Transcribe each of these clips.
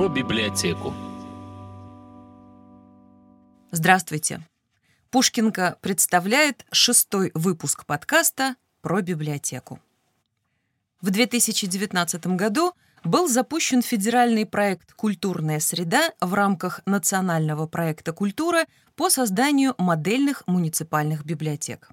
про библиотеку. Здравствуйте. Пушкинка представляет шестой выпуск подкаста про библиотеку. В 2019 году был запущен федеральный проект «Культурная среда» в рамках национального проекта «Культура» по созданию модельных муниципальных библиотек.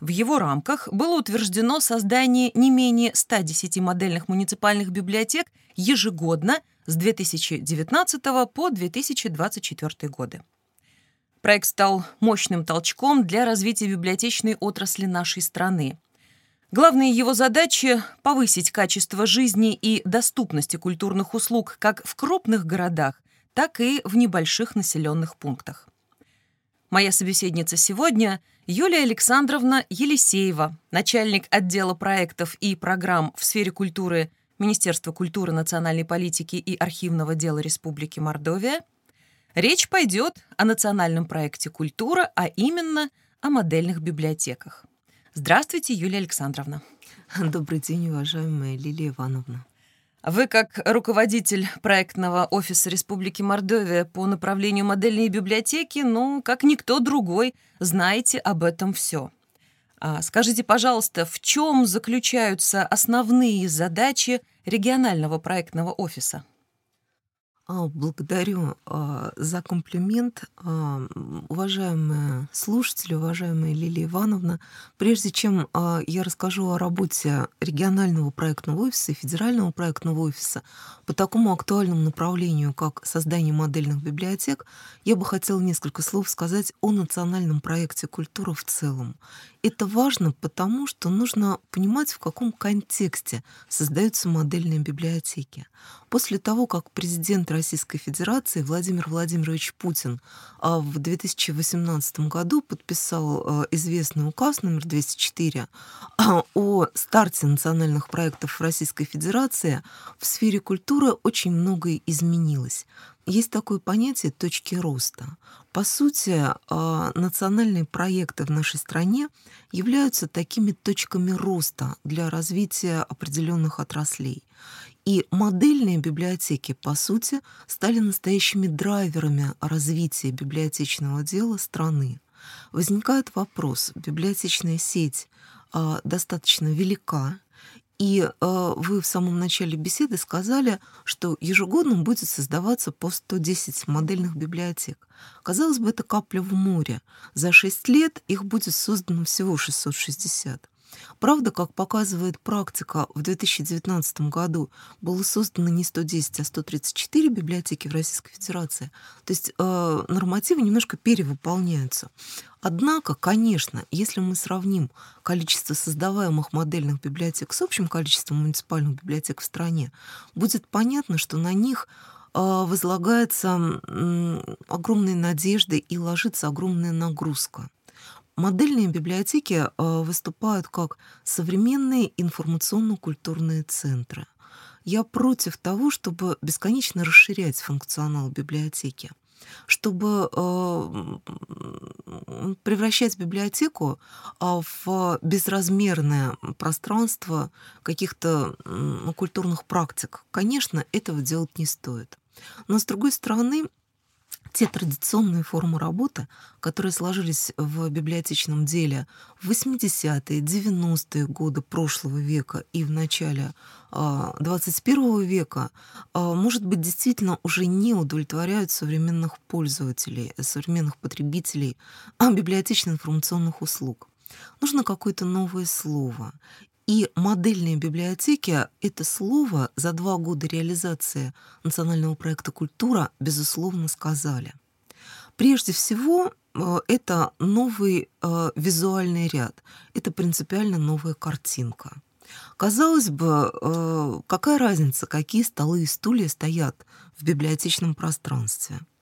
В его рамках было утверждено создание не менее 110 модельных муниципальных библиотек ежегодно с 2019 по 2024 годы. Проект стал мощным толчком для развития библиотечной отрасли нашей страны. Главные его задачи – повысить качество жизни и доступности культурных услуг как в крупных городах, так и в небольших населенных пунктах. Моя собеседница сегодня – Юлия Александровна Елисеева, начальник отдела проектов и программ в сфере культуры Министерства культуры, национальной политики и архивного дела Республики Мордовия – Речь пойдет о национальном проекте «Культура», а именно о модельных библиотеках. Здравствуйте, Юлия Александровна. Добрый день, уважаемая Лилия Ивановна. Вы, как руководитель проектного офиса Республики Мордовия по направлению модельные библиотеки, ну, как никто другой, знаете об этом все. А скажите, пожалуйста, в чем заключаются основные задачи регионального проектного офиса? А, благодарю а, за комплимент. А, уважаемые слушатели, уважаемая Лилия Ивановна, прежде чем я расскажу о работе регионального проектного офиса и федерального проектного офиса по такому актуальному направлению, как создание модельных библиотек, я бы хотела несколько слов сказать о национальном проекте «Культура» в целом. Это важно, потому что нужно понимать, в каком контексте создаются модельные библиотеки. После того, как президент Российской Федерации Владимир Владимирович Путин а, в 2018 году подписал а, известный указ номер 204 а, о старте национальных проектов Российской Федерации, в сфере культуры очень многое изменилось. Есть такое понятие точки роста. По сути, а, национальные проекты в нашей стране являются такими точками роста для развития определенных отраслей. И модельные библиотеки, по сути, стали настоящими драйверами развития библиотечного дела страны. Возникает вопрос, библиотечная сеть а, достаточно велика, и э, вы в самом начале беседы сказали, что ежегодно будет создаваться по 110 модельных библиотек. Казалось бы, это капля в море. За 6 лет их будет создано всего 660. Правда, как показывает практика, в 2019 году было создано не 110, а 134 библиотеки в Российской Федерации. То есть э, нормативы немножко перевыполняются. Однако, конечно, если мы сравним количество создаваемых модельных библиотек с общим количеством муниципальных библиотек в стране, будет понятно, что на них э, возлагается огромные надежды и ложится огромная нагрузка. Модельные библиотеки э, выступают как современные информационно-культурные центры. Я против того, чтобы бесконечно расширять функционал библиотеки чтобы э, превращать библиотеку а, в безразмерное пространство каких-то культурных практик. Конечно, этого делать не стоит. Но, с другой стороны, те традиционные формы работы, которые сложились в библиотечном деле в 80-е, 90-е годы прошлого века и в начале 21 а, века, а, может быть, действительно уже не удовлетворяют современных пользователей, современных потребителей библиотечно-информационных услуг. Нужно какое-то новое слово. И модельные библиотеки — это слово за два года реализации национального проекта «Культура» безусловно сказали. Прежде всего, э, это новый э, визуальный ряд, это принципиально новая картинка. Казалось бы, э, какая разница, какие столы и стулья стоят в библиотечном пространстве —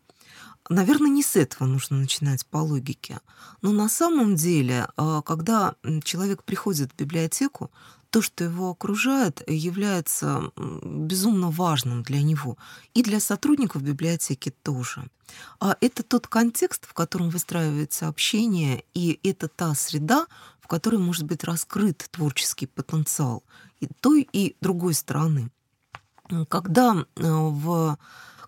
Наверное, не с этого нужно начинать по логике. Но на самом деле, а, когда человек приходит в библиотеку, то, что его окружает, является безумно важным для него и для сотрудников библиотеки тоже. А это тот контекст, в котором выстраивается общение, и это та среда, в которой может быть раскрыт творческий потенциал и той, и другой стороны. когда в в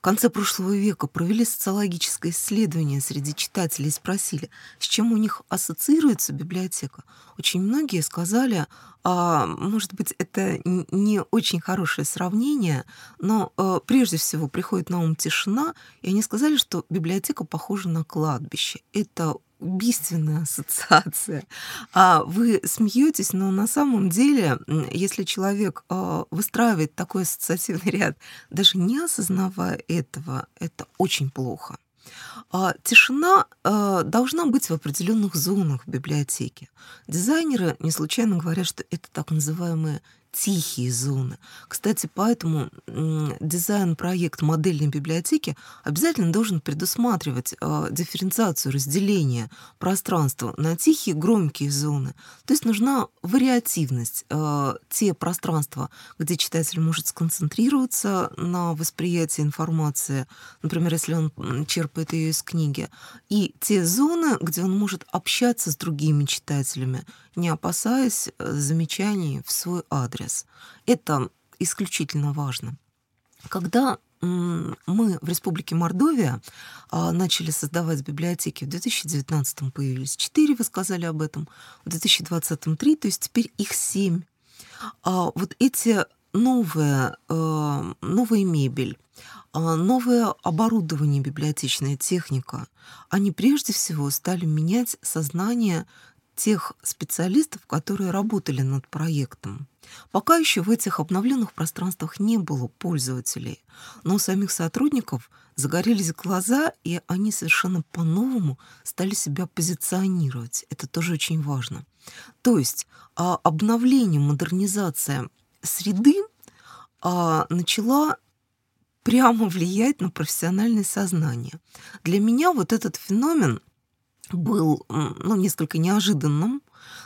конце прошлого века провели социологическое исследование среди читателей и спросили, с чем у них ассоциируется библиотека. Очень многие сказали, а, может быть, это не очень хорошее сравнение, но а, прежде всего приходит на ум тишина, и они сказали, что библиотека похожа на кладбище. Это убийственная ассоциация. А вы смеетесь, но на самом деле, если человек э, выстраивает такой ассоциативный ряд, даже не осознавая этого, это очень плохо. А тишина э, должна быть в определенных зонах в библиотеке. Дизайнеры не случайно говорят, что это так называемые тихие зоны. Кстати, поэтому дизайн-проект модельной библиотеки обязательно должен предусматривать э, дифференциацию, разделение пространства на тихие, громкие зоны. То есть нужна вариативность. Э, те пространства, где читатель может сконцентрироваться на восприятии информации, например, если он черпает ее из книги, и те зоны, где он может общаться с другими читателями, не опасаясь э, замечаний в свой адрес. Это исключительно важно. Когда мы в Республике Мордовия а, начали создавать библиотеки. В 2019 появились четыре, вы сказали об этом, в 2020 три, то есть теперь их семь. А вот эти новые, э, новая мебель, а, новое оборудование, библиотечная техника, они прежде всего стали менять сознание тех специалистов, которые работали над проектом. Пока еще в этих обновленных пространствах не было пользователей, но у самих сотрудников загорелись глаза, и они совершенно по-новому стали себя позиционировать. Это тоже очень важно. То есть а, обновление, модернизация среды а, начала прямо влиять на профессиональное сознание. Для меня вот этот феномен был ну, несколько неожиданным.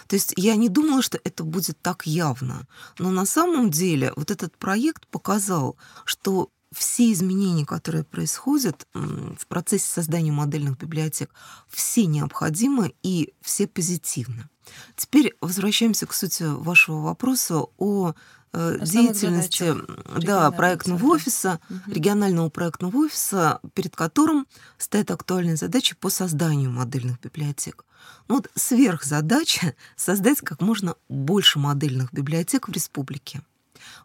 То есть я не думала, что это будет так явно. Но на самом деле вот этот проект показал, что все изменения, которые происходят в процессе создания модельных библиотек, все необходимы и все позитивны. Теперь возвращаемся к сути вашего вопроса о деятельности да, проектного офиса, угу. регионального проектного офиса, перед которым стоит актуальная задача по созданию модельных библиотек. Ну, вот сверхзадача — создать как можно больше модельных библиотек в республике.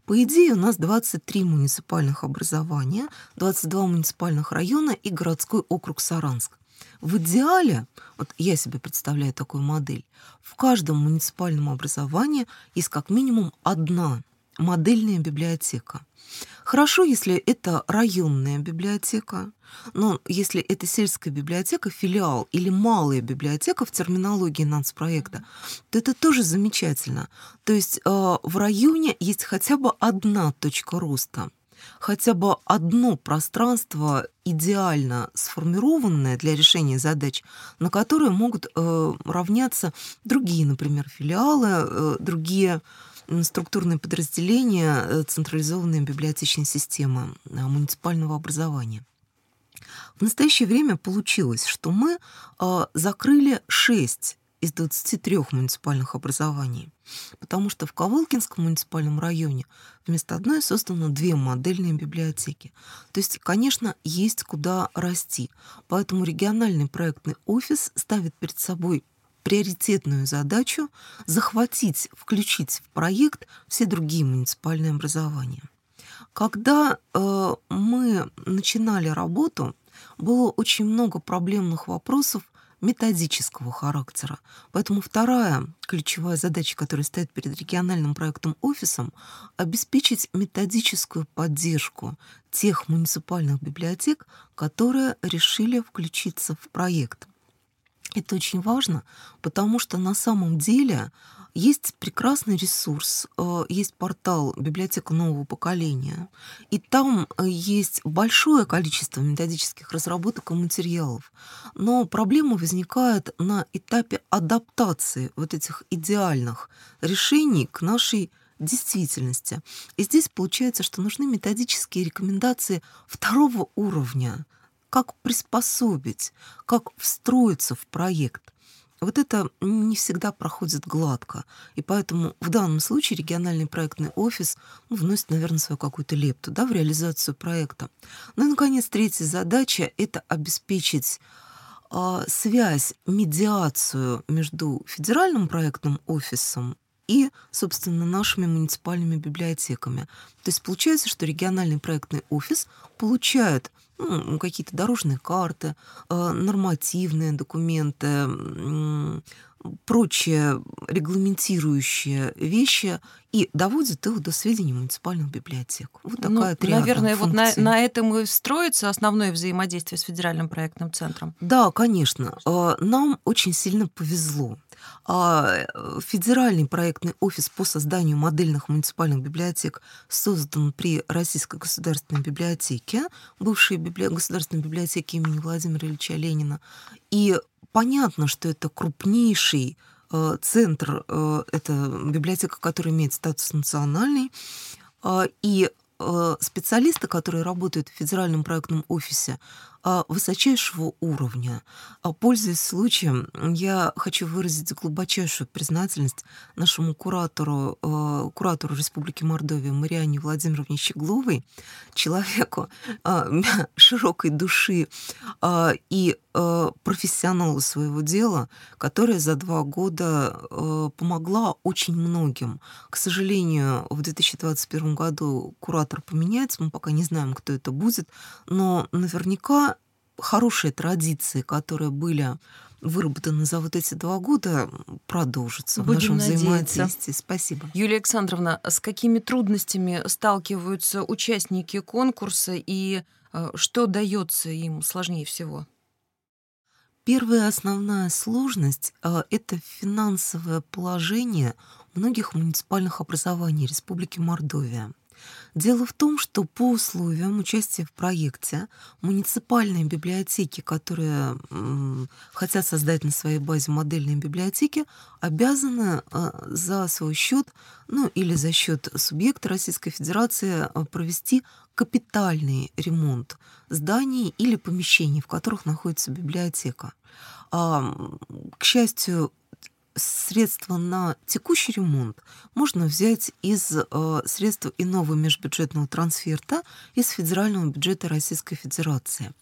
По идее, у нас 23 муниципальных образования, 22 муниципальных района и городской округ Саранск. В идеале, вот я себе представляю такую модель, в каждом муниципальном образовании есть как минимум одна модельная библиотека. Хорошо, если это районная библиотека, но если это сельская библиотека, филиал или малая библиотека в терминологии нацпроекта, то это тоже замечательно. То есть э, в районе есть хотя бы одна точка роста, хотя бы одно пространство идеально сформированное для решения задач, на которые могут э, равняться другие, например, филиалы, э, другие структурные подразделения э, централизованной библиотечной системы э, муниципального образования. В настоящее время получилось, что мы э, закрыли 6 из 23 муниципальных образований, потому что в Ковылкинском муниципальном районе вместо одной создано две модельные библиотеки. То есть, конечно, есть куда расти. Поэтому региональный проектный офис ставит перед собой приоритетную задачу захватить, включить в проект все другие муниципальные образования. Когда э, мы начинали работу, было очень много проблемных вопросов методического характера. Поэтому вторая ключевая задача, которая стоит перед региональным проектом офисом, обеспечить методическую поддержку тех муниципальных библиотек, которые решили включиться в проект. Это очень важно, потому что на самом деле есть прекрасный ресурс, э, есть портал «Библиотека нового поколения», и там э, есть большое количество методических разработок и материалов. Но проблема возникает на этапе адаптации вот этих идеальных решений к нашей действительности. И здесь получается, что нужны методические рекомендации второго уровня – как приспособить, как встроиться в проект. вот это не всегда проходит гладко. И поэтому в данном случае региональный проектный офис ну, вносит, наверное, свою какую-то лепту да, в реализацию проекта. Ну и, наконец, третья задача — это обеспечить а, связь, медиацию между федеральным проектным офисом и, собственно, нашими муниципальными библиотеками. То есть получается, что региональный проектный офис получает ну, какие-то дорожные карты, э, нормативные документы, прочие регламентирующие вещи и доводит их до сведения муниципальных библиотек. Вот ну, такая ну, Наверное, функций. вот на, на этом и строится основное взаимодействие с федеральным проектным центром. Да, конечно. Э, нам очень сильно повезло. А, федеральный проектный офис по созданию модельных муниципальных библиотек создан при Российской государственной библиотеке, бывшей библи... государственной библиотеке имени Владимира Ильича Ленина. И понятно, что это крупнейший э, центр, э, это библиотека, которая имеет статус национальный, э, и э, специалисты, которые работают в федеральном проектном офисе, высочайшего уровня. А, пользуясь случаем, я хочу выразить глубочайшую признательность нашему куратору, а, куратору Республики Мордовия Мариане Владимировне Щегловой, человеку широкой души и профессионалу своего дела, которая за два года помогла очень многим. К сожалению, в 2021 году куратор поменяется, мы пока не знаем, кто это будет, но наверняка хорошие традиции, которые были выработаны за вот эти два года, продолжатся Будем в нашем надеяться. взаимодействии. Спасибо. Юлия Александровна, с какими трудностями сталкиваются участники конкурса и э, что дается им сложнее всего? Первая основная сложность э, — это финансовое положение многих муниципальных образований Республики Мордовия. Дело в том, что по условиям участия в проекте муниципальные библиотеки, которые хотят создать на своей базе модельные библиотеки, обязаны а, за свой счет, ну или за счет субъекта Российской Федерации а, провести капитальный ремонт зданий или помещений, в которых находится библиотека. А, к счастью, средства на текущий ремонт можно взять из э, средств иного межбюджетного трансферта из федерального бюджета Российской Федерации.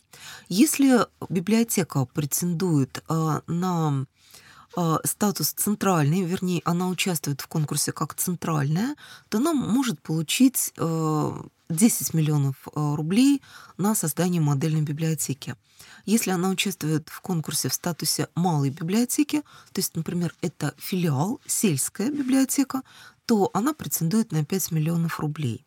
Если библиотека претендует э, на э, статус центральный, вернее, она участвует в конкурсе как центральная, то она может получить э, 10 миллионов э, рублей на создание модельной библиотеки. Если она участвует в конкурсе в статусе малой библиотеки, то есть, например, это филиал, сельская библиотека, то она претендует на 5 миллионов рублей.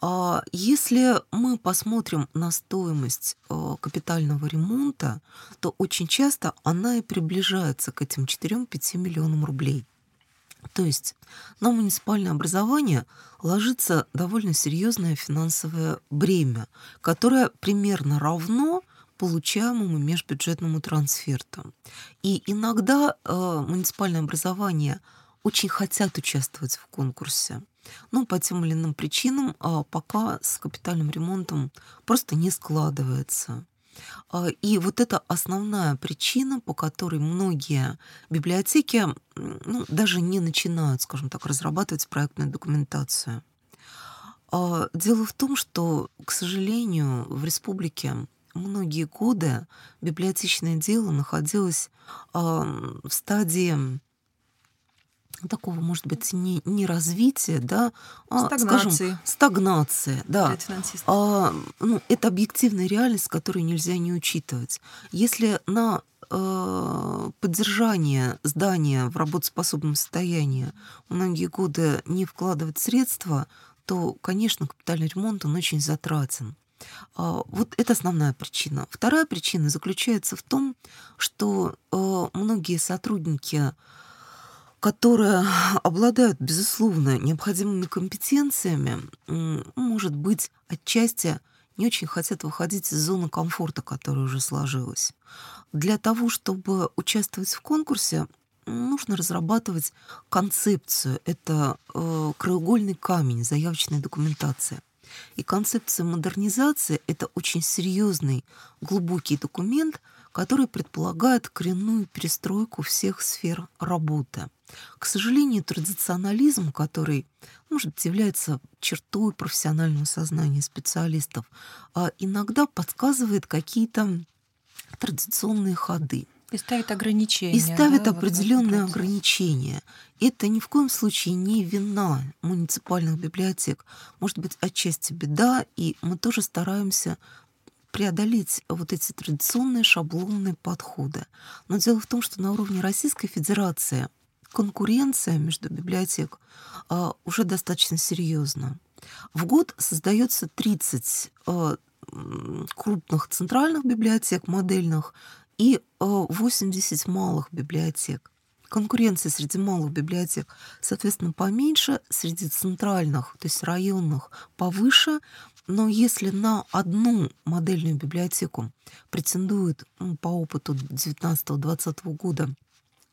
А если мы посмотрим на стоимость э, капитального ремонта, то очень часто она и приближается к этим 4-5 миллионам рублей. То есть на муниципальное образование ложится довольно серьезное финансовое бремя, которое примерно равно получаемому межбюджетному трансферту. И иногда э, муниципальное образование очень хотят участвовать в конкурсе. Но по тем или иным причинам э, пока с капитальным ремонтом просто не складывается. А, и вот это основная причина, по которой многие библиотеки ну, даже не начинают, скажем так, разрабатывать проектную документацию. А, дело в том, что, к сожалению, в республике многие годы библиотечное дело находилось в стадии такого, может быть, не, не развития, да, а, стагнации. скажем, стагнация, да. А, ну, это объективная реальность, которую нельзя не учитывать. Если на э, поддержание здания в работоспособном состоянии многие годы не вкладывать средства, то, конечно, капитальный ремонт, он очень затратен. А, вот это основная причина. Вторая причина заключается в том, что э, многие сотрудники которые обладают, безусловно, необходимыми компетенциями, может быть, отчасти не очень хотят выходить из зоны комфорта, которая уже сложилась. Для того, чтобы участвовать в конкурсе, нужно разрабатывать концепцию. Это э, краеугольный камень заявочной документации. И концепция модернизации — это очень серьезный, глубокий документ, которые предполагают коренную перестройку всех сфер работы. К сожалению, традиционализм, который, может быть, является чертой профессионального сознания специалистов, а иногда подсказывает какие-то традиционные ходы. И ставит ограничения. И ставит да, определенные вот ограничения. Это ни в коем случае не вина муниципальных библиотек. Может быть, отчасти беда, и мы тоже стараемся преодолеть вот эти традиционные шаблонные подходы. Но дело в том, что на уровне Российской Федерации конкуренция между библиотек а, уже достаточно серьезна. В год создается 30 а, крупных центральных библиотек, модельных, и 80 малых библиотек. Конкуренция среди малых библиотек, соответственно, поменьше, среди центральных, то есть районных, повыше. Но если на одну модельную библиотеку претендует по опыту 19-20 года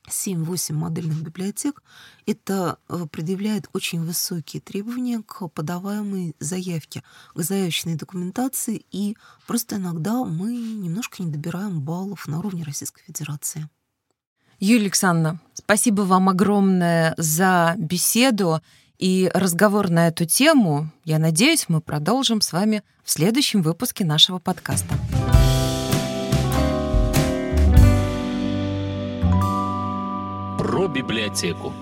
7-8 модельных библиотек, это э, предъявляет очень высокие требования к подаваемой заявке, к заявочной документации, и просто иногда мы немножко не добираем баллов на уровне Российской Федерации. Юлия Александровна, спасибо вам огромное за беседу и разговор на эту тему. Я надеюсь, мы продолжим с вами в следующем выпуске нашего подкаста. Библиотеку.